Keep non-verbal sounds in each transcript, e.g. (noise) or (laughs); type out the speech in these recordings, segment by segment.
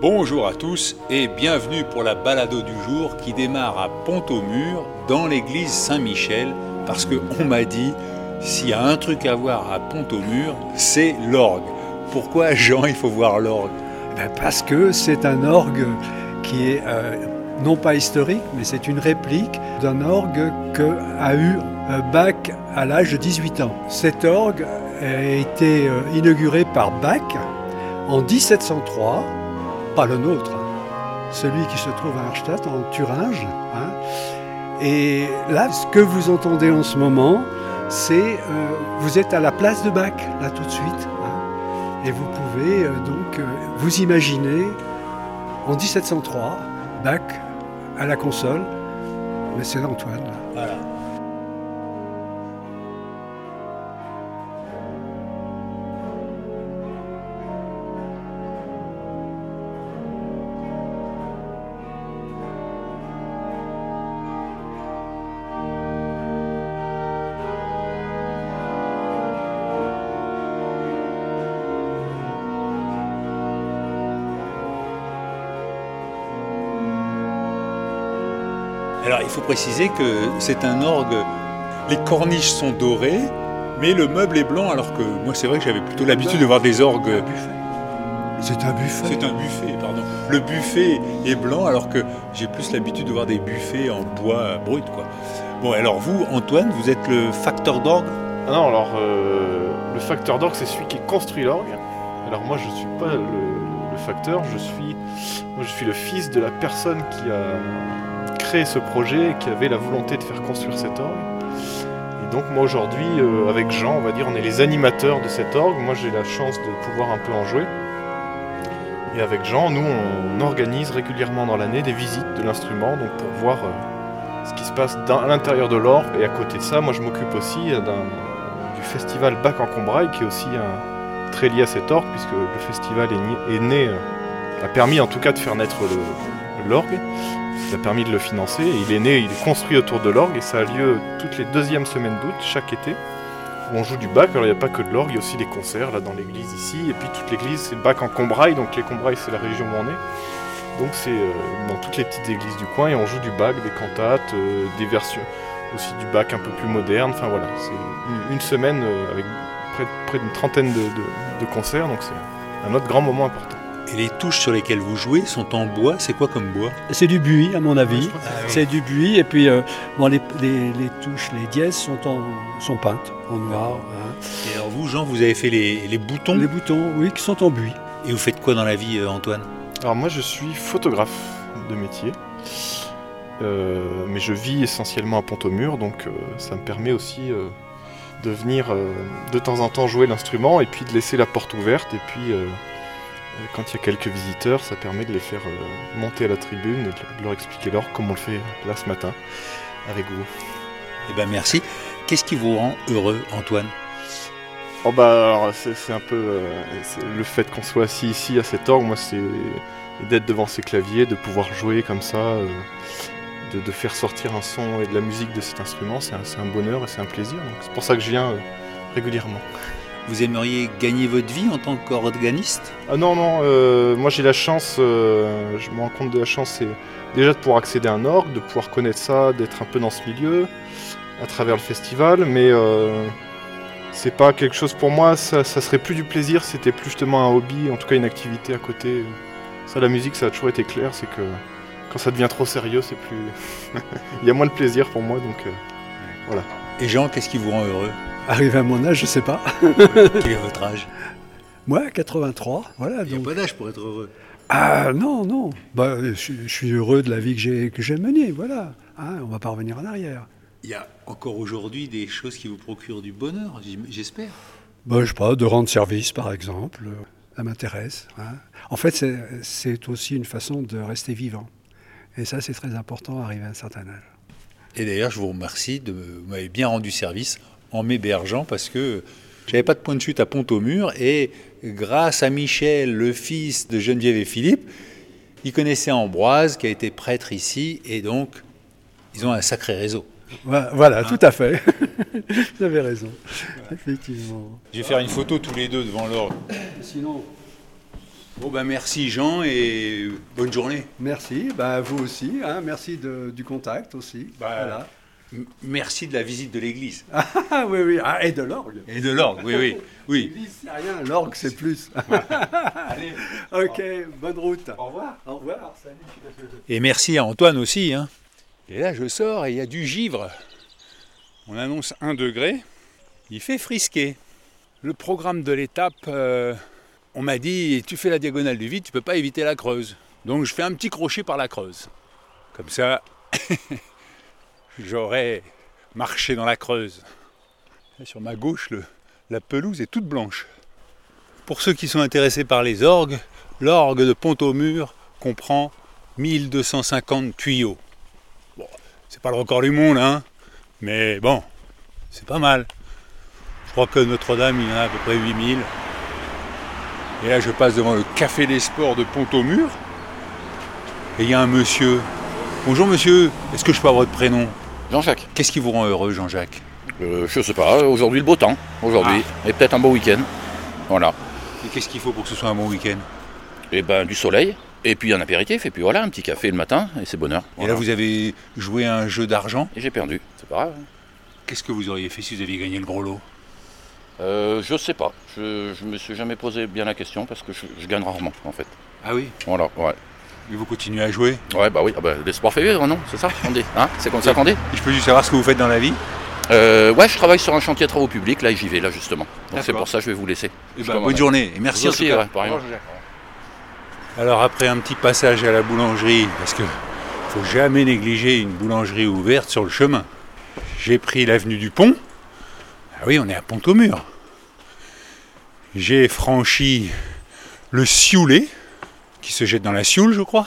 Bonjour à tous et bienvenue pour la balado du jour qui démarre à Pont-au-Mur dans l'église Saint-Michel parce que on m'a dit s'il y a un truc à voir à Pont-au-Mur, c'est l'orgue. Pourquoi Jean, il faut voir l'orgue? Ben, Parce que c'est un orgue qui est euh, non pas historique, mais c'est une réplique d'un orgue que a eu euh, Bach à l'âge de 18 ans. Cet orgue a été euh, inauguré par Bach en 1703, pas le nôtre, celui qui se trouve à Arstadt en Thuringe. hein. Et là, ce que vous entendez en ce moment, c'est euh, vous êtes à la place de Bach, là tout de suite. hein. Et vous pouvez euh, donc euh, vous imaginer en 1703, Bach à la console, mais c'est Antoine. là. Voilà. Alors il faut préciser que c'est un orgue, les corniches sont dorées, mais le meuble est blanc alors que moi c'est vrai que j'avais plutôt l'habitude de voir des orgues. C'est un buffet. C'est un buffet, pardon. Le buffet est blanc alors que j'ai plus l'habitude de voir des buffets en bois brut quoi. Bon alors vous Antoine, vous êtes le facteur d'orgue? Ah non, alors euh, le facteur d'orgue, c'est celui qui construit l'orgue. Alors moi, je suis pas le, le facteur, je suis, moi, je suis le fils de la personne qui a ce projet et qui avait la volonté de faire construire cet orgue. Et donc moi aujourd'hui, euh, avec Jean, on va dire, on est les animateurs de cet orgue. Moi, j'ai la chance de pouvoir un peu en jouer. Et avec Jean, nous, on organise régulièrement dans l'année des visites de l'instrument, donc pour voir euh, ce qui se passe à l'intérieur de l'orgue. Et à côté de ça, moi, je m'occupe aussi euh, du festival Bac en Combraille, qui est aussi très lié à cet orgue, puisque le festival est, né, a permis en tout cas de faire naître l'orgue, ça a permis de le financer, il est né, il est construit autour de l'orgue, et ça a lieu toutes les deuxièmes semaines d'août, chaque été, où on joue du bac, alors il n'y a pas que de l'orgue, il y a aussi des concerts là dans l'église ici, et puis toute l'église c'est Bac en Combraille, donc les Combrailles c'est la région où on est, donc c'est euh, dans toutes les petites églises du coin, et on joue du bac, des cantates, euh, des versions aussi du bac un peu plus moderne. Enfin voilà, c'est une, semaine euh, avec près, d'une trentaine de concerts, donc c'est un autre grand moment important. Et les touches sur lesquelles vous jouez sont en bois, c'est quoi comme bois? C'est du buis, à mon avis. Ah oui. C'est du buis, et puis euh, bon, les, les- les touches, les dièses sont, en, sont peintes en noir. hein. Et alors vous Jean, vous avez fait les, les boutons? Les boutons, oui, qui sont en buis. et vous faites quoi dans la vie euh, Antoine? Alors moi je suis photographe de métier, Euh, mais je vis essentiellement à Pont-au-Mur, donc euh, ça me permet aussi euh, de venir euh, de temps en temps jouer l'instrument et puis de laisser la porte ouverte. Et puis quand il y a quelques visiteurs, ça permet de les faire euh, monter à la tribune et de leur expliquer l'orgue comme on le fait là ce matin avec vous. Eh ben merci. Qu'est-ce qui vous rend heureux Antoine? Oh bah c'est un peu euh, le fait qu'on soit assis ici à cet orgue, moi c'est d'être devant ces claviers, de pouvoir jouer comme ça, euh, de, de faire sortir un son et de la musique de cet instrument, c'est un, bonheur et c'est un plaisir. C'est pour ça que je viens euh, régulièrement. Vous aimeriez gagner votre vie en tant qu'organiste? Ah non non, euh, moi j'ai la chance, euh, je me rends compte de la chance, c'est déjà de pouvoir accéder à un orgue, de pouvoir connaître ça, d'être un peu dans ce milieu à travers le festival, mais euh, c'est pas quelque chose pour moi, ça, ça serait plus du plaisir, c'était plus justement un hobby, en tout cas une activité à côté. Ça, la musique, ça a toujours été clair, c'est que quand ça devient trop sérieux, c'est plus. (laughs) Il y a moins de plaisir pour moi, donc euh, Et Jean, qu'est-ce qui vous rend heureux? Arrivé à mon âge, je sais pas. (laughs) Quel est votre âge? Moi, 83, voilà. Il n'y a Donc... pas d'âge pour être heureux. Ah non, non. Bah, je, je suis heureux de la vie que j'ai que j'ai menée, voilà. Hein, on va pas revenir en arrière. Il y a encore aujourd'hui des choses qui vous procurent du bonheur, j'espère. Bah, je sais pas, de rendre service, par exemple. Ça m'intéresse. hein. En fait, c'est- aussi une façon de rester vivant. Et ça, c'est très important, arrivé à un certain âge. Et d'ailleurs, je vous remercie de vous m'avez bien rendu service en m'hébergeant parce que j'avais pas de point de chute à Pont-au-Mur et grâce à Michel, le fils de Geneviève et Philippe, ils connaissaient Ambroise qui a été prêtre ici et donc ils ont un sacré réseau. Voilà, voilà, tout à fait. (laughs) Vous avez raison. Effectivement. Je vais faire une photo tous les deux devant l'orgue. Sinon, Bon ben merci Jean et bonne journée. merci. Bah, vous aussi. hein, merci de- du contact aussi. Bah, Voilà. Merci de la visite de l'église. Ah oui, oui. Ah, et de l'orgue. Et de l'orgue, oui, oui. (laughs) oui. L'église, c'est rien. L'orgue, c'est plus. (laughs) Allez. ok, bonne route. Au revoir. Au revoir. Salut. Et merci à Antoine aussi. Hein. Et là, je sors et il y a du givre. On annonce 1 degré. Il fait frisquer. Le programme de l'étape, euh, on m'a dit tu fais la diagonale du vide, tu peux pas éviter la creuse. Donc je fais un petit crochet par la creuse. Comme ça, (laughs) j'aurais marché dans la creuse. Sur ma gauche, la pelouse est toute blanche. Pour ceux qui sont intéressés par les orgues, l'orgue de Pont-au-Mur comprend 1250 tuyaux. Bon, c'est pas le record du monde, hein, mais bon, c'est pas mal. Je crois que Notre-Dame, il y en a à peu près 8000. Et là, je passe devant le Café des Sports de Pont-au-Mur. Et il y a un monsieur. Bonjour monsieur, est-ce que je peux avoir votre prénom? Jean-Jacques, Qu'est-ce qui vous rend heureux, Jean-Jacques euh, je sais pas, aujourd'hui le beau temps, aujourd'hui, Ah. et peut-être un beau week-end. Voilà. Et qu'est-ce qu'il faut pour que ce soit un bon week-end Et ben du soleil, et puis un apéritif, et puis voilà, un petit café le matin, et c'est bonheur. Et là, vous avez joué à un jeu d'argent. Et j'ai perdu, c'est pas grave. Qu'est-ce que vous auriez fait si vous aviez gagné le gros lot Euh, je sais pas, je, je me suis jamais posé bien la question parce que je, je gagne rarement en fait. Ah oui Voilà, ouais. Et vous continuez à jouer Ouais, bah oui, ah bah, l'espoir fait vivre, non C'est ça qu'on dit hein C'est comme ça qu'on dit je peux juste savoir ce que vous faites dans la vie euh, Ouais, je travaille sur un chantier de travaux publics, là, et j'y vais, là, justement. Donc c'est pour ça que je vais vous laisser. Eh commande. bonne journée et merci Vous en tout aussi, cas. ouais. Alors après un petit passage à la boulangerie, parce que faut jamais négliger une boulangerie ouverte sur le chemin. J'ai pris l'avenue du Pont. Ah oui, on est à Pont-au-Mur. J'ai franchi le Sioulé, qui se jette dans la Sioule, je crois.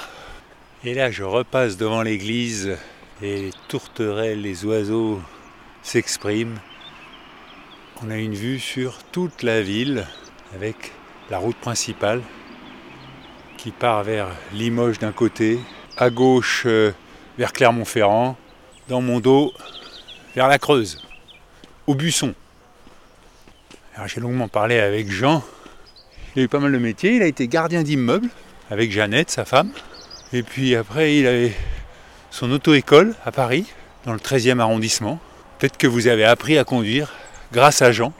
Et là, je repasse devant l'église et les tourterelles, les oiseaux s'expriment. On a une vue sur toute la ville avec la route principale qui part vers Limoges d'un côté, à gauche euh, vers Clermont-Ferrand, dans mon dos vers la Creuse, au Buisson. Alors j'ai longuement parlé avec Jean. Il a eu pas mal de métiers. Il a été gardien d'immeuble avec Jeannette, sa femme. Et puis après, il avait son auto-école à Paris, dans le 13e arrondissement. Peut-être que vous avez appris à conduire grâce à Jean.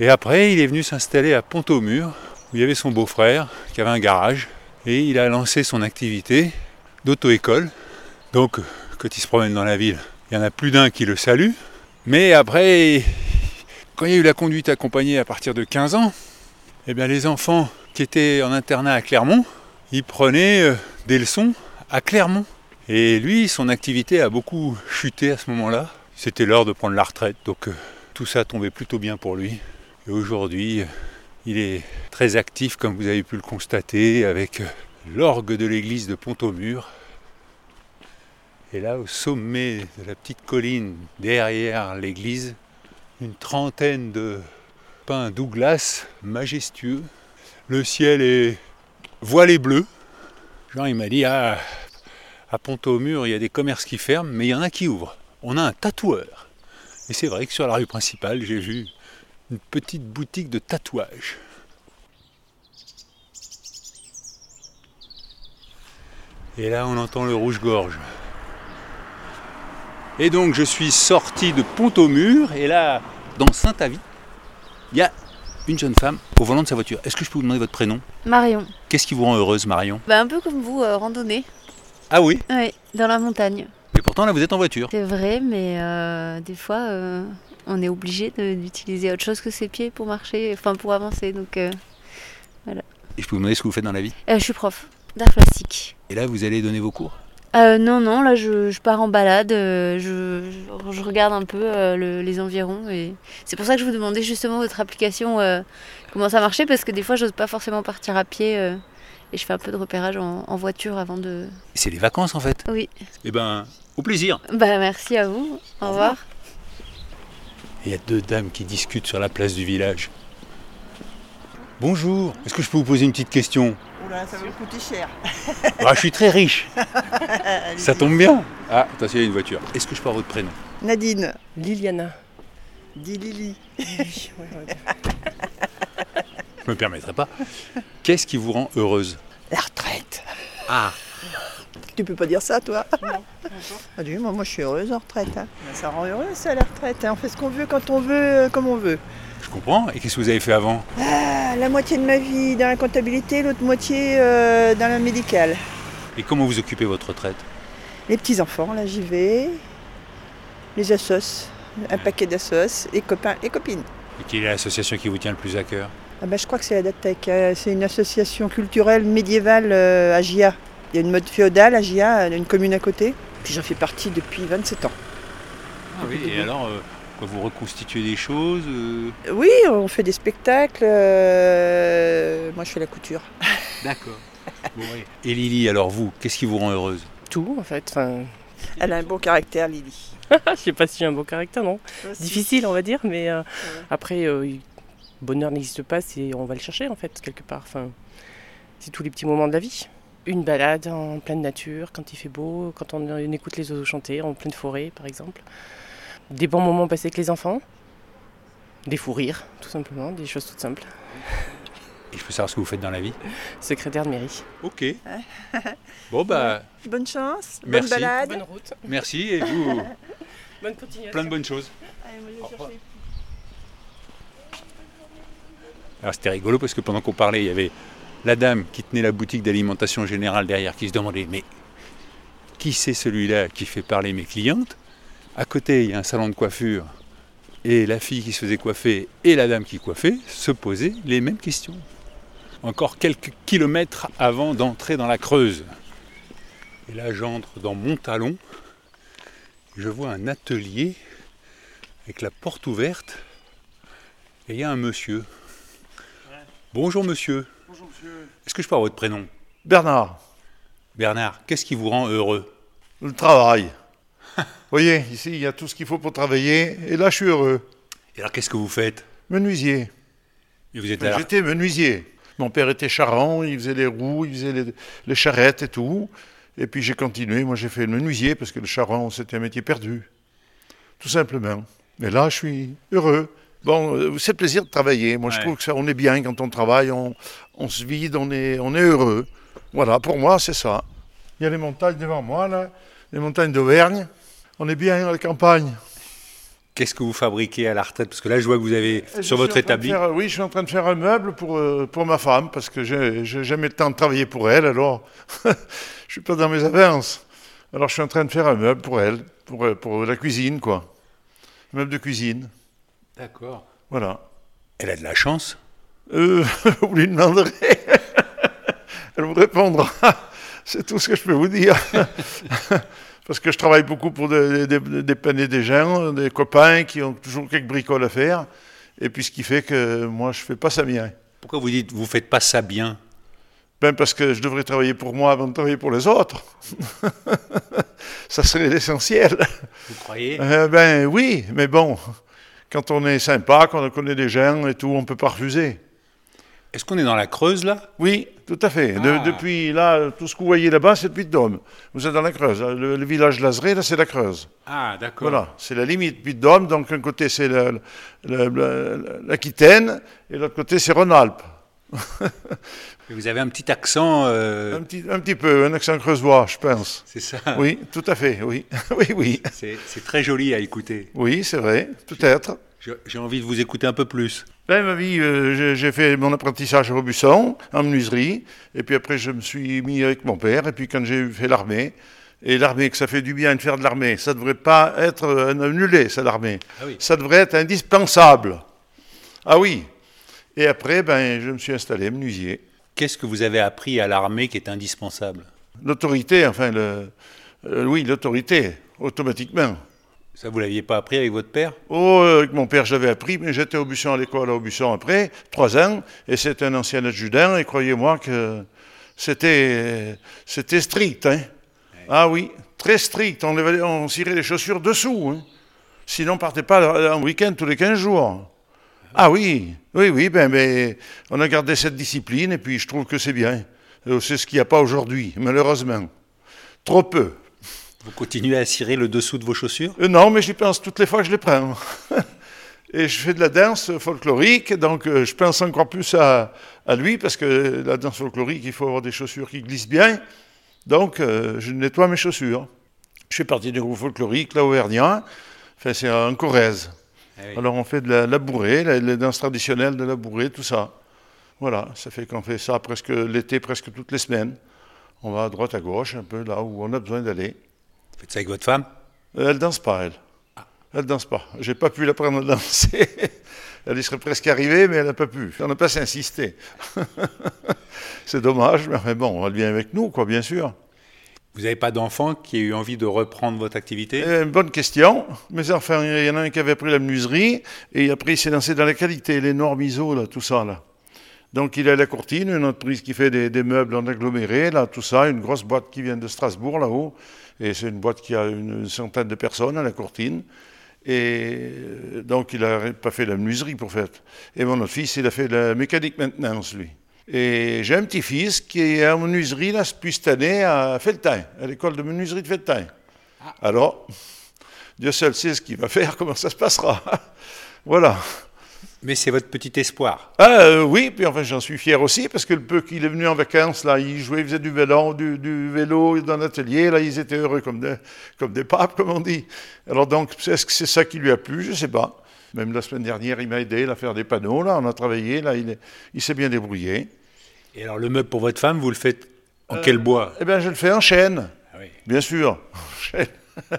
Et après, il est venu s'installer à Pont-au-Mur, où il y avait son beau-frère qui avait un garage. Et il a lancé son activité d'auto-école. Donc, quand il se promène dans la ville, il y en a plus d'un qui le salue. Mais après, quand il y a eu la conduite accompagnée à partir de 15 ans, eh bien les enfants qui étaient en internat à Clermont, ils prenaient euh, des leçons à Clermont. Et lui, son activité a beaucoup chuté à ce moment-là. C'était l'heure de prendre la retraite, donc euh, tout ça tombait plutôt bien pour lui. Et aujourd'hui, euh, il est très actif, comme vous avez pu le constater, avec l'orgue de l'église de Pont-au-Mur. Et là, au sommet de la petite colline derrière l'église, une trentaine de pins Douglas majestueux. Le ciel est voilé bleu. Jean, il m'a dit, ah, à Pont-au-Mur, il y a des commerces qui ferment, mais il y en a qui ouvrent. On a un tatoueur. Et c'est vrai que sur la rue principale, j'ai vu une petite boutique de tatouage. Et là, on entend le rouge-gorge. Et donc, je suis sorti de Pont-au-Mur, et là, dans Saint-Avis, il y a une jeune femme au volant de sa voiture. Est-ce que je peux vous demander votre prénom? Marion. Qu'est-ce qui vous rend heureuse, Marion? Bah un peu comme vous, euh, randonnée. Ah oui? Oui, dans la montagne. Et pourtant, là, vous êtes en voiture. C'est vrai, mais euh, des fois, euh, on est obligé d'utiliser autre chose que ses pieds pour marcher, enfin pour avancer. Donc, euh, Et je peux vous demander ce que vous faites dans la vie? Je suis prof d'art plastique. Et là, vous allez donner vos cours? Euh, non, non, là je, je pars en balade, euh, je, je- je regarde un peu euh, le- les environs et c'est pour ça que je vous demandais justement votre application, euh, comment ça marchait, parce que des fois j'ose pas forcément partir à pied euh, et je fais un peu de repérage en, en voiture avant de... C'est les vacances en fait. Oui, Eh ben, au plaisir. bah merci à vous, au revoir. Il y a deux dames qui discutent sur la place du village. Bonjour, est-ce que je peux vous poser une petite question? Oula, ça va me coûter cher. Ah, Je suis très riche. Ça tombe bien. Ah, attention, il y a une voiture. Est-ce que je peux avoir votre prénom? Nadine. Liliana. Dis Lily. Je me permettrai pas. Qu'est-ce qui vous rend heureuse? La retraite. Ah, Tu peux pas dire ça, toi Ah, (laughs) oui, moi, moi, je suis heureuse en retraite. hein. Ça rend heureuse, ça, la retraite. hein. On fait ce qu'on veut quand on veut, euh, comme on veut. je comprends. Et qu'est-ce que vous avez fait avant? Ah, la moitié de ma vie dans la comptabilité, l'autre moitié euh, dans la médicale. Et comment vous occupez votre retraite? Les petits-enfants, là, j'y vais. Les assos. Un paquet d'assos. Les copains et copines. Et quelle est l'association qui vous tient le plus à cœur? Ah bah, je crois que c'est la DATEC. euh, C'est une association culturelle médiévale euh, à Gia. Il y a une mode féodale à Gia, une commune à côté. Puis j'en fais partie depuis 27 ans. Ah oui, et alors, euh, quoi, vous reconstituez des choses euh Oui, on fait des spectacles. euh, Moi, je fais la couture. (laughs) D'accord. Bon, ouais. Et Lily, alors vous, qu'est-ce qui vous rend heureuse? Tout, en fait. Enfin, Elle a un beau caractère, Lily. (laughs) je sais pas si j'ai un beau caractère, non Difficile, on va dire, mais euh, après, euh, bonheur n'existe pas, on va le chercher, en fait, quelque part. Enfin, c'est tous les petits moments de la vie. Une balade en pleine nature, quand il fait beau, quand on, on écoute les oiseaux chanter, en pleine forêt, par exemple. Des bons moments passés avec les enfants. Des fous rires, tout simplement, des choses toutes simples. Et je peux savoir ce que vous faites dans la vie? Secrétaire de mairie. Ok. (laughs) Bon, bah, Bonne chance, Merci. bonne balade. Bonne route. merci et vous, (laughs) Bonne continuation. plein de bonnes choses. Allez, moi, je vais chercher. Alors c'était rigolo parce que pendant qu'on parlait, il y avait la dame qui tenait la boutique d'alimentation générale derrière qui se demandait mais qui c'est celui-là qui fait parler mes clientes? À côté, il y a un salon de coiffure et la fille qui se faisait coiffer et la dame qui coiffait se posaient les mêmes questions. Encore quelques kilomètres avant d'entrer dans la Creuse. Et là, j'entre dans mon talon. Je vois un atelier avec la porte ouverte et il y a un monsieur. Bonjour monsieur. Bonjour monsieur. Est-ce que je peux avoir votre prénom Bernard, Bernard, qu'est-ce qui vous rend heureux le travail. Vous voyez, ici, il y a tout ce qu'il faut pour travailler, et là, je suis heureux. Et alors qu'est-ce que vous faites Menuisier. Et vous êtes à la- J'étais menuisier. Mon père était charron, il faisait les roues, il faisait les, les charrettes et tout. Et puis j'ai continué, moi j'ai fait le menuisier, parce que le charron, c'était un métier perdu. Tout simplement. Mais là, je suis heureux. Bon, euh, c'est plaisir de travailler. Moi, je trouve que ça, on est bien quand on travaille, on, on se vide, on est, on est heureux. Voilà, pour moi, c'est ça. Il y a les montagnes devant moi, là, les montagnes d'Auvergne. On est bien à la campagne. Qu'est-ce que vous fabriquez à la retraite? Parce que là, je vois que vous avez je sur votre établi. faire- oui, je suis en train de faire un meuble pour, euh, pour ma femme, parce que j'ai j'ai jamais le temps de travailler pour elle, alors (laughs) je suis pas dans mes avances. Alors je suis en train de faire un meuble pour elle, pour, euh, pour la cuisine, quoi. Un meuble de cuisine, D'accord. voilà. Elle a de la chance. Euh, (laughs) vous lui demanderez. (laughs) Elle vous répondra. (laughs) C'est tout ce que je peux vous dire. Parce que je travaille beaucoup pour des- des- des- dépanner des gens, des copains qui ont toujours quelques bricoles à faire. Et puis ce qui fait que moi, je fais pas ça bien. Pourquoi vous dites vous faites pas ça bien? Ben parce que je devrais travailler pour moi avant de travailler pour les autres. ça serait l'essentiel. Vous croyez? Euh, ben oui, mais bon, quand on est sympa, quand on connaît des gens et tout, on peut pas refuser. Est-ce qu'on est dans la Creuse là? Oui, tout à fait. De- Ah. depuis là, tout ce que vous voyez là-bas, c'est le Puy-de-Dôme. Vous êtes dans la Creuse. Le, le village de Lazeré, là, c'est la Creuse. Ah, d'accord. Voilà, c'est la limite Puy-de-Dôme. Donc, un côté, c'est la- la- la- l'Aquitaine, et l'autre côté, c'est Rhône-Alpes. (laughs) Vous avez un petit accent. euh, Un petit, un petit peu, un accent creusois, je pense. C'est ça. Oui, tout à fait, oui. (laughs) oui, oui. C'est très joli à écouter. Oui, c'est vrai, peut-être. J'ai envie de vous écouter un peu plus. Ben, ma vie, euh, j'ai- fait mon apprentissage à Robusson, en menuiserie, et puis après je me suis mis avec mon père, et puis quand j'ai fait l'armée, et l'armée, que ça fait du bien de faire de l'armée. Ça ne devrait pas être annulé, ça, l'armée. Ah oui. Ça devrait être indispensable. Ah oui. Et après, ben, je me suis installé menuisier. Qu'est-ce que vous avez appris à l'armée qui est indispensable? L'autorité, enfin, le, euh, oui, l'autorité, automatiquement. Ça, vous l'aviez pas appris avec votre père? Oh, avec mon père, j'avais appris, mais j'étais au Busson à l'école à Aubusson après, trois ans, et c'était un ancien adjudant, et croyez-moi que c'était, c'était strict. Hein. Ah oui, très strict. On, on cirait les chaussures dessous. hein. Sinon, on partait pas en week-end tous les 15 jours. Ah oui, oui, oui, ben, ben, on a gardé cette discipline, et puis je trouve que c'est bien. Euh, C'est ce qu'il n'y a pas aujourd'hui, malheureusement. Trop peu. Vous continuez à cirer le dessous de vos chaussures? Euh, non, mais j'y pense toutes les fois que je les prends. (laughs) Et je fais de la danse folklorique, donc euh, je pense encore plus à, à lui, parce que la danse folklorique, il faut avoir des chaussures qui glissent bien. Donc, euh, je nettoie mes chaussures. Je fais partie du groupe folklorique, là, Auvergnat. Enfin, c'est en Corrèze. Alors, on fait de la labourée, la, la danse traditionnelle de labourée, tout ça. Voilà, ça fait qu'on fait ça presque l'été, presque toutes les semaines. On va à droite, à gauche, un peu là où on a besoin d'aller. Vous faites ça avec votre femme? Euh, Elle danse pas, elle. Elle danse pas. J'ai pas pu l'apprendre à danser. (laughs) elle y serait presque arrivée, mais elle n'a pas pu. On n'a pas insisté. (laughs) C'est dommage, mais bon, elle vient avec nous, quoi, bien sûr. Vous n'avez pas d'enfant qui ait eu envie de reprendre votre activité? Euh, bonne question. Mais enfin, il y en a un qui avait pris la menuiserie, et après il s'est lancé dans la qualité, les normes ISO, tout ça, là. Donc il a la Courtine, une entreprise qui fait des, meubles en aggloméré, là, tout ça, une grosse boîte qui vient de Strasbourg, là-haut. Et c'est une boîte qui a une centaine de personnes à la Courtine. Et euh, donc il n'a pas fait la menuiserie pour fait. Et mon autre fils, il a fait la mécanique maintenance, lui. Et j'ai un petit-fils qui est en menuiserie, là, depuis cette année, à Feltin, à l'école de menuiserie de Feltin. Alors, Dieu seul sait ce qu'il va faire, (laughs) comment ça se passera. voilà. Mais c'est votre petit espoir. Ah euh, oui, puis enfin j'en suis fier aussi parce que le peu qu'il est venu en vacances, là, il jouait, il faisait du vélo, du, du vélo dans l'atelier, là, ils étaient heureux comme des, comme des papes, comme on dit. Alors donc, est-ce que c'est ça qui lui a plu? Je sais pas. Même la semaine dernière, il m'a aidé là, à faire des panneaux, là, on a travaillé, là, il s'est bien débrouillé. Et alors, le meuble pour votre femme, vous le faites en Euh, quel bois? Eh bien, je le fais en chêne. Ah oui. Bien sûr. En chêne. (laughs)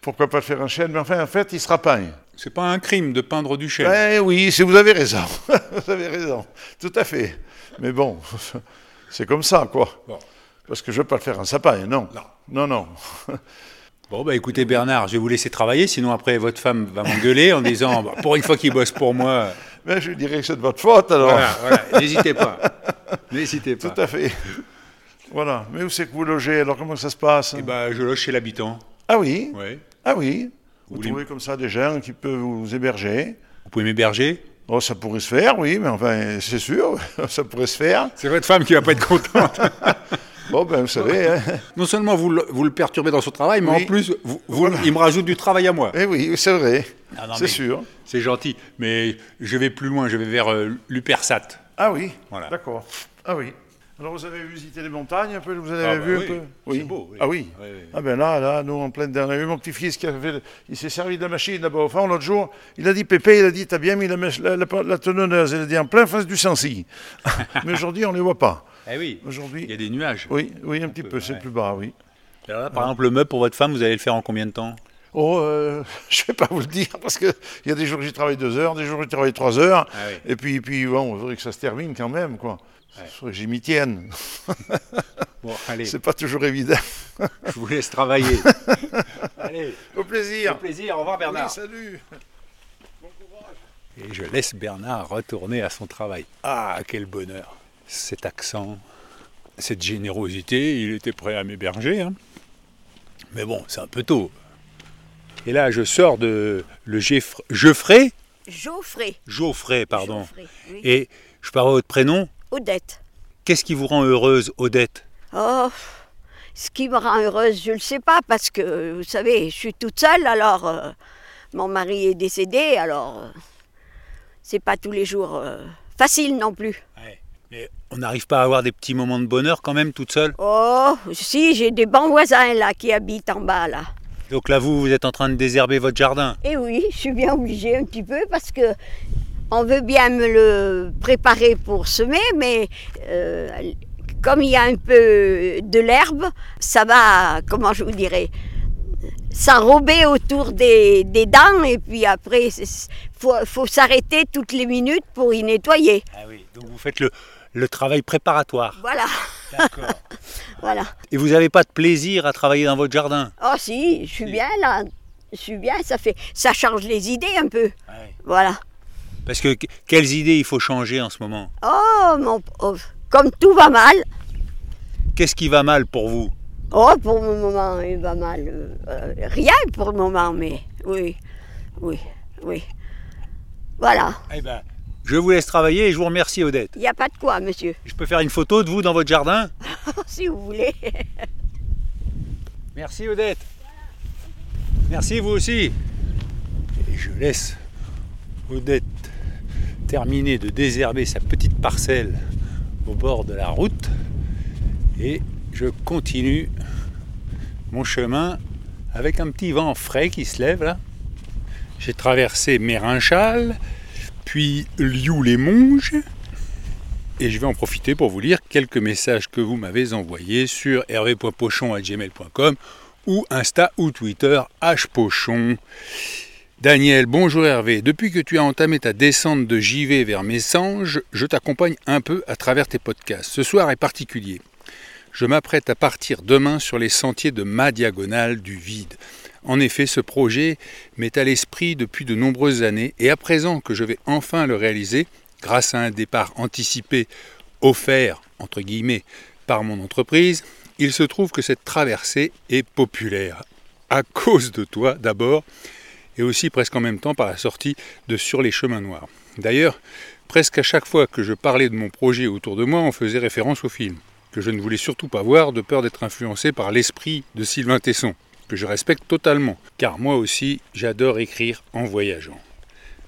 Pourquoi pas faire en chêne? Mais enfin, en fait, il sera peint. C'est pas un crime de peindre du chêne. Eh oui, si vous avez raison. (laughs) vous avez raison. Tout à fait. Mais bon, (laughs) c'est comme ça, quoi. Bon. Parce que je ne veux pas le faire en sapin, non. Non, non. Bon, bah écoutez, Bernard, je vais vous laisser travailler, sinon après, votre femme va m'engueuler en disant Bah, pour une fois qu'il bosse pour moi. Mais je dirais que c'est de votre faute, alors. Voilà, voilà, n'hésitez pas. (laughs) N'hésitez pas. Tout à fait. Voilà. Mais où c'est que vous logez Alors, comment ça se passe? Eh ben, je loge chez l'habitant. Ah oui? Ouais. Ah oui Vous, voulez- trouvez comme ça des gens qui peuvent vous héberger? Vous pouvez m'héberger? Oh, ça pourrait se faire, oui, mais enfin, c'est sûr, (laughs) ça pourrait se faire. C'est votre femme qui va pas être contente. (laughs) Bon, ben, vous savez, hein. non seulement vous le, vous le perturbez dans son travail, mais Oui. en plus, vous, vous- il me rajoute du travail à moi. Eh oui, c'est vrai. Ah c'est sûr. C'est gentil, mais je vais plus loin, je vais vers euh, l'Upersat. Ah oui, Voilà. d'accord. Ah oui. Alors vous avez visité les montagnes un peu Vous avez Ah bah vu oui, un peu c'est beau, oui. Ah oui. Oui, oui. Ah ben là, là, nous en pleine dernière. On a eu mon petit-fils qui avait, il s'est servi de la machine là-bas au fond l'autre jour. Il a dit Pépé, il a dit t'as bien mis la, la, la, la tonneuse. Il a dit en plein face du Sancy. (laughs) Mais aujourd'hui on les voit pas. Eh oui, Aujourd'hui. il y a des nuages. Oui, oui, un petit peu, c'est ouais. plus bas, oui. Alors là, par exemple, le meuble pour votre femme, vous allez le faire en combien de temps? Oh, euh, (laughs) je vais pas vous le dire parce que il y a des jours où j'y travaille deux heures, des jours où j'y travaille trois heures. Ah oui. Et puis, puis bon, il faudrait que ça se termine quand même, quoi. Que j'y m'y tienne. (laughs) Bon, allez, C'est pas toujours évident. je vous laisse travailler. (laughs) allez, Au plaisir. au plaisir, au revoir Bernard. Oui, salut. Et je laisse Bernard retourner à son travail. Ah, quel bonheur Cet accent, cette générosité, il était prêt à m'héberger. hein. Mais bon, c'est un peu tôt. Et là, je sors de le Geoffrey, Geoffrey? Geoffrey. Geoffrey, pardon. Geoffrey, oui. Et je parle votre prénom? Odette. Qu'est-ce qui vous rend heureuse, Odette? Oh, ce qui me rend heureuse, je ne le sais pas, parce que, vous savez, je suis toute seule, alors euh, mon mari est décédé, alors euh, c'est pas tous les jours euh, facile non plus. Mais on n'arrive pas à avoir des petits moments de bonheur quand même, toute seule Oh, si, j'ai des bons voisins là qui habitent en bas là. Donc là, vous, vous êtes en train de désherber votre jardin. Et oui, je suis bien obligée un petit peu parce que on veut bien me le préparer pour semer, mais euh, comme il y a un peu de l'herbe, ça va, comment je vous dirais, s'enrober autour des, des dents et puis après, il faut, faut s'arrêter toutes les minutes pour y nettoyer. Ah oui, donc vous faites le, le travail préparatoire. Voilà. D'accord. (laughs) Voilà. Et vous n'avez pas de plaisir à travailler dans votre jardin? Oh si, je suis bien là. Je suis bien, ça fait, ça change les idées un peu. Voilà. Parce que que- quelles idées il faut changer en ce moment? Oh mon pauvre, comme tout va mal. Qu'est-ce qui va mal pour vous? Oh, pour le moment, il va mal. euh, euh, rien pour le moment, mais oui, oui, oui. Voilà. Eh ben, je vous laisse travailler et je vous remercie Odette. Il n'y a pas de quoi, monsieur. Je peux faire une photo de vous dans votre jardin (laughs) si vous voulez. Merci Odette. Merci vous aussi. Et je laisse Odette terminer de désherber sa petite parcelle au bord de la route et je continue mon chemin avec un petit vent frais qui se lève là. J'ai traversé Mérinchal, puis Lioux-les-Monges et je vais en profiter pour vous lire quelques messages que vous m'avez envoyés sur hervé.pochon.gmail.com ou Insta ou Twitter hpochon. Daniel, bonjour Hervé. Depuis que tu as entamé ta descente de JV vers Messanges, je t'accompagne un peu à travers tes podcasts. Ce soir est particulier. Je m'apprête à partir demain sur les sentiers de ma diagonale du vide. En effet, ce projet m'est à l'esprit depuis de nombreuses années et à présent que je vais enfin le réaliser, grâce à un départ anticipé offert, entre guillemets, par mon entreprise, il se trouve que cette traversée est populaire. À cause de toi d'abord, et aussi presque en même temps par la sortie de Sur les chemins noirs. D'ailleurs, presque à chaque fois que je parlais de mon projet autour de moi, on faisait référence au film, que je ne voulais surtout pas voir de peur d'être influencé par l'esprit de Sylvain Tesson, que je respecte totalement, car moi aussi j'adore écrire en voyageant.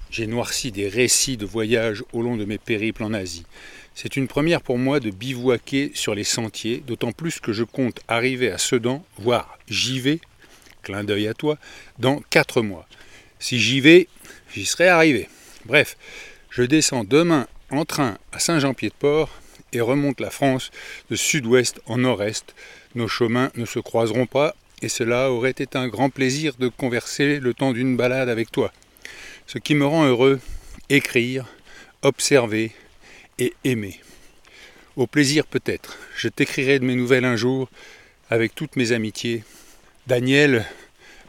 J'ai noirci des récits de voyages au long de mes périples en Asie. C'est une première pour moi de bivouaquer sur les sentiers, d'autant plus que je compte arriver à Sedan, voire j'y vais, clin d'œil à toi, dans quatre mois. Si j'y vais, j'y serai arrivé. Bref, je descends demain en train à Saint-Jean-Pied-de-Port et remonte la France de sud-ouest en nord-est. Nos chemins ne se croiseront pas et cela aurait été un grand plaisir de converser le temps d'une balade avec toi. Ce qui me rend heureux, écrire, observer et aimer. Au plaisir peut-être. Je t'écrirai de mes nouvelles un jour avec toutes mes amitiés. Daniel,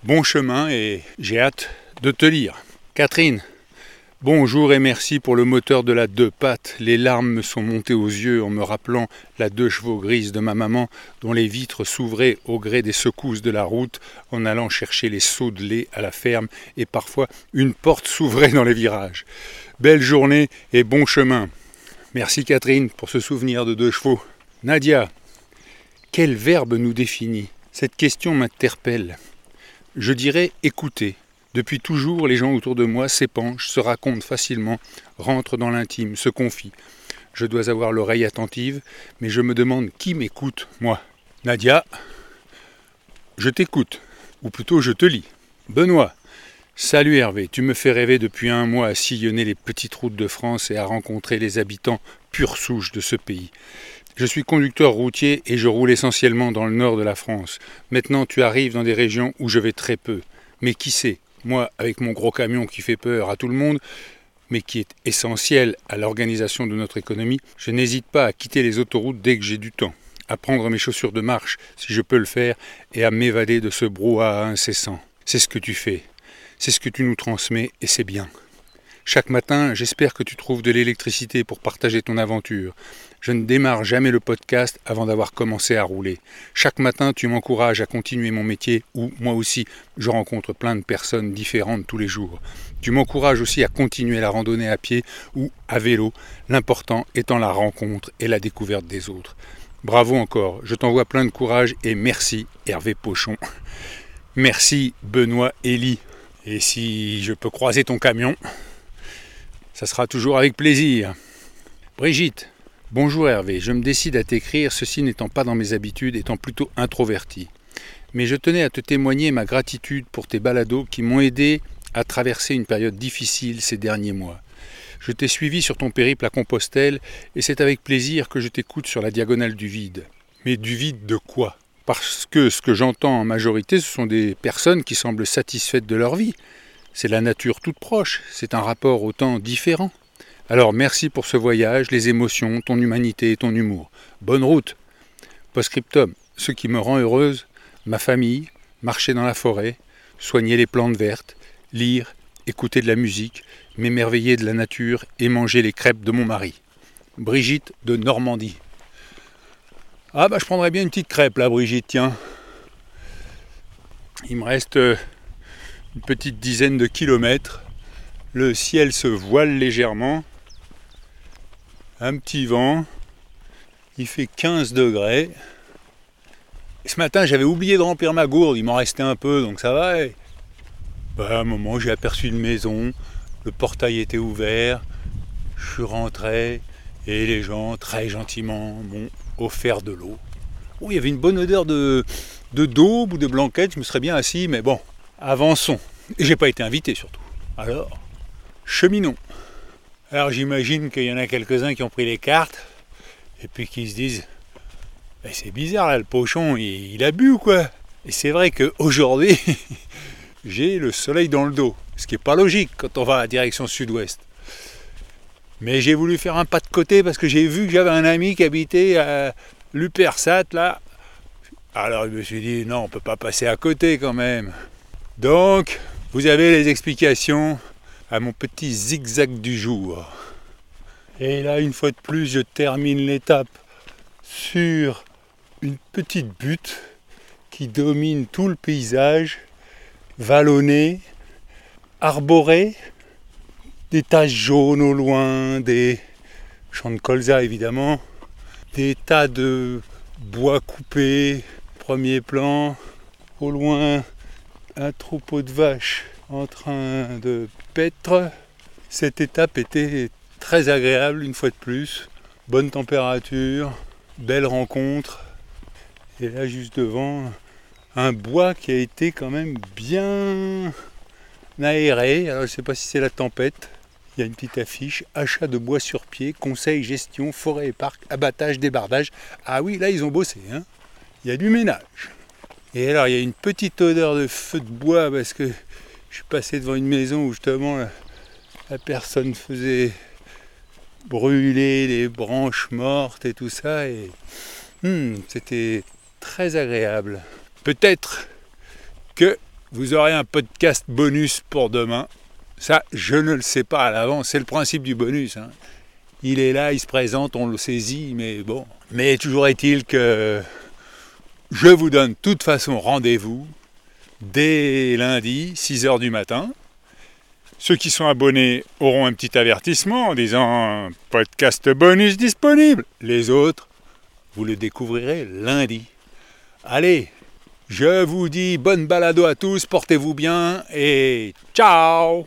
bon chemin et j'ai hâte de te lire. Catherine, bonjour et merci pour le moteur de la deux pattes. Les larmes me sont montées aux yeux en me rappelant la deux chevaux grise de ma maman dont les vitres s'ouvraient au gré des secousses de la route en allant chercher les seaux de lait à la ferme et parfois une porte s'ouvrait dans les virages. Belle journée et bon chemin. Merci Catherine pour ce souvenir de deux chevaux. Nadia, quel verbe nous définit? Cette question m'interpelle. Je dirais écouter. Depuis toujours, les gens autour de moi s'épanchent, se racontent facilement, rentrent dans l'intime, se confient. Je dois avoir l'oreille attentive, mais je me demande qui m'écoute, moi. Nadia, je t'écoute, ou plutôt je te lis. Benoît, salut Hervé, tu me fais rêver depuis un mois à sillonner les petites routes de France et à rencontrer les habitants pure souche de ce pays. Je suis conducteur routier et je roule essentiellement dans le nord de la France. Maintenant, tu arrives dans des régions où je vais très peu. Mais qui sait? Moi, avec mon gros camion qui fait peur à tout le monde, mais qui est essentiel à l'organisation de notre économie, je n'hésite pas à quitter les autoroutes dès que j'ai du temps, à prendre mes chaussures de marche si je peux le faire et à m'évader de ce brouhaha incessant. C'est ce que tu fais. C'est ce que tu nous transmets et c'est bien. Chaque matin, j'espère que tu trouves de l'électricité pour partager ton aventure. Je ne démarre jamais le podcast avant d'avoir commencé à rouler. Chaque matin, tu m'encourages à continuer mon métier où, moi aussi, je rencontre plein de personnes différentes tous les jours. Tu m'encourages aussi à continuer la randonnée à pied ou à vélo, l'important étant la rencontre et la découverte des autres. Bravo encore, je t'envoie plein de courage et merci Hervé Pochon. Merci Benoît Elie. Et si je peux croiser ton camion, ça sera toujours avec plaisir. Brigitte, bonjour Hervé, je me décide à t'écrire, ceci n'étant pas dans mes habitudes, étant plutôt introverti. Mais je tenais à te témoigner ma gratitude pour tes balados qui m'ont aidé à traverser une période difficile ces derniers mois. Je t'ai suivi sur ton périple à Compostelle et c'est avec plaisir que je t'écoute sur la diagonale du vide. Mais du vide de quoi? Parce que ce que j'entends en majorité, ce sont des personnes qui semblent satisfaites de leur vie. C'est la nature toute proche, c'est un rapport au temps différent. Alors merci pour ce voyage, les émotions, ton humanité et ton humour. Bonne route. Postscriptum, ce qui me rend heureuse, ma famille, marcher dans la forêt, soigner les plantes vertes, lire, écouter de la musique, m'émerveiller de la nature et manger les crêpes de mon mari. Brigitte de Normandie. Ah bah je prendrais bien une petite crêpe là Brigitte, tiens. Il me reste euh, une petite dizaine de kilomètres. Le ciel se voile légèrement. Un petit vent. Il fait 15 degrés. ce matin, j'avais oublié de remplir ma gourde. Il m'en restait un peu, donc ça va. Bah, à un moment, j'ai aperçu une maison. Le portail était ouvert. Je suis rentré. Et les gens, très gentiment, m'ont offert de l'eau. Oh, il y avait une bonne odeur de, de daube ou de blanquette. Je me serais bien assis, mais bon, avançons. Et j'ai pas été invité surtout. Alors, cheminons. Alors j'imagine qu'il y en a quelques-uns qui ont pris les cartes et puis qui se disent ben, c'est bizarre là, le pochon, il, a bu ou quoi? Et c'est vrai qu'aujourd'hui, (laughs) j'ai le soleil dans le dos, ce qui n'est pas logique quand on va à direction sud-ouest. Mais j'ai voulu faire un pas de côté parce que j'ai vu que j'avais un ami qui habitait à Lupersat là. Alors je me suis dit non, on peut pas passer à côté quand même. Donc, vous avez les explications à mon petit zigzag du jour. Et là, une fois de plus, je termine l'étape sur une petite butte qui domine tout le paysage, vallonnée, arborée, des taches jaunes au loin, des champs de colza évidemment, des tas de bois coupés, premier plan, au loin un troupeau de vaches en train de Cette étape était très agréable une fois de plus. Bonne température, belle rencontre. Et là juste devant, un bois qui a été quand même bien aéré. Alors je ne sais pas si c'est la tempête. Il y a une petite affiche achat de bois sur pied, conseil, gestion, forêt et parc, abattage, débardage. Ah oui, là ils ont bossé. Hein. Il y a du ménage. Et alors il y a une petite odeur de feu de bois parce que je suis passé devant une maison où justement la, personne faisait brûler les branches mortes et tout ça. Et hmm, c'était très agréable. Peut-être que vous aurez un podcast bonus pour demain. Ça, je ne le sais pas à l'avance. C'est le principe du bonus. Hein. Il est là, il se présente, on le saisit, mais bon. Mais toujours est-il que je vous donne de toute façon rendez-vous dès lundi, 6h du matin. Ceux qui sont abonnés auront un petit avertissement en disant podcast bonus disponible. Les autres, vous le découvrirez lundi. Allez, je vous dis bonne balado à tous, portez-vous bien et ciao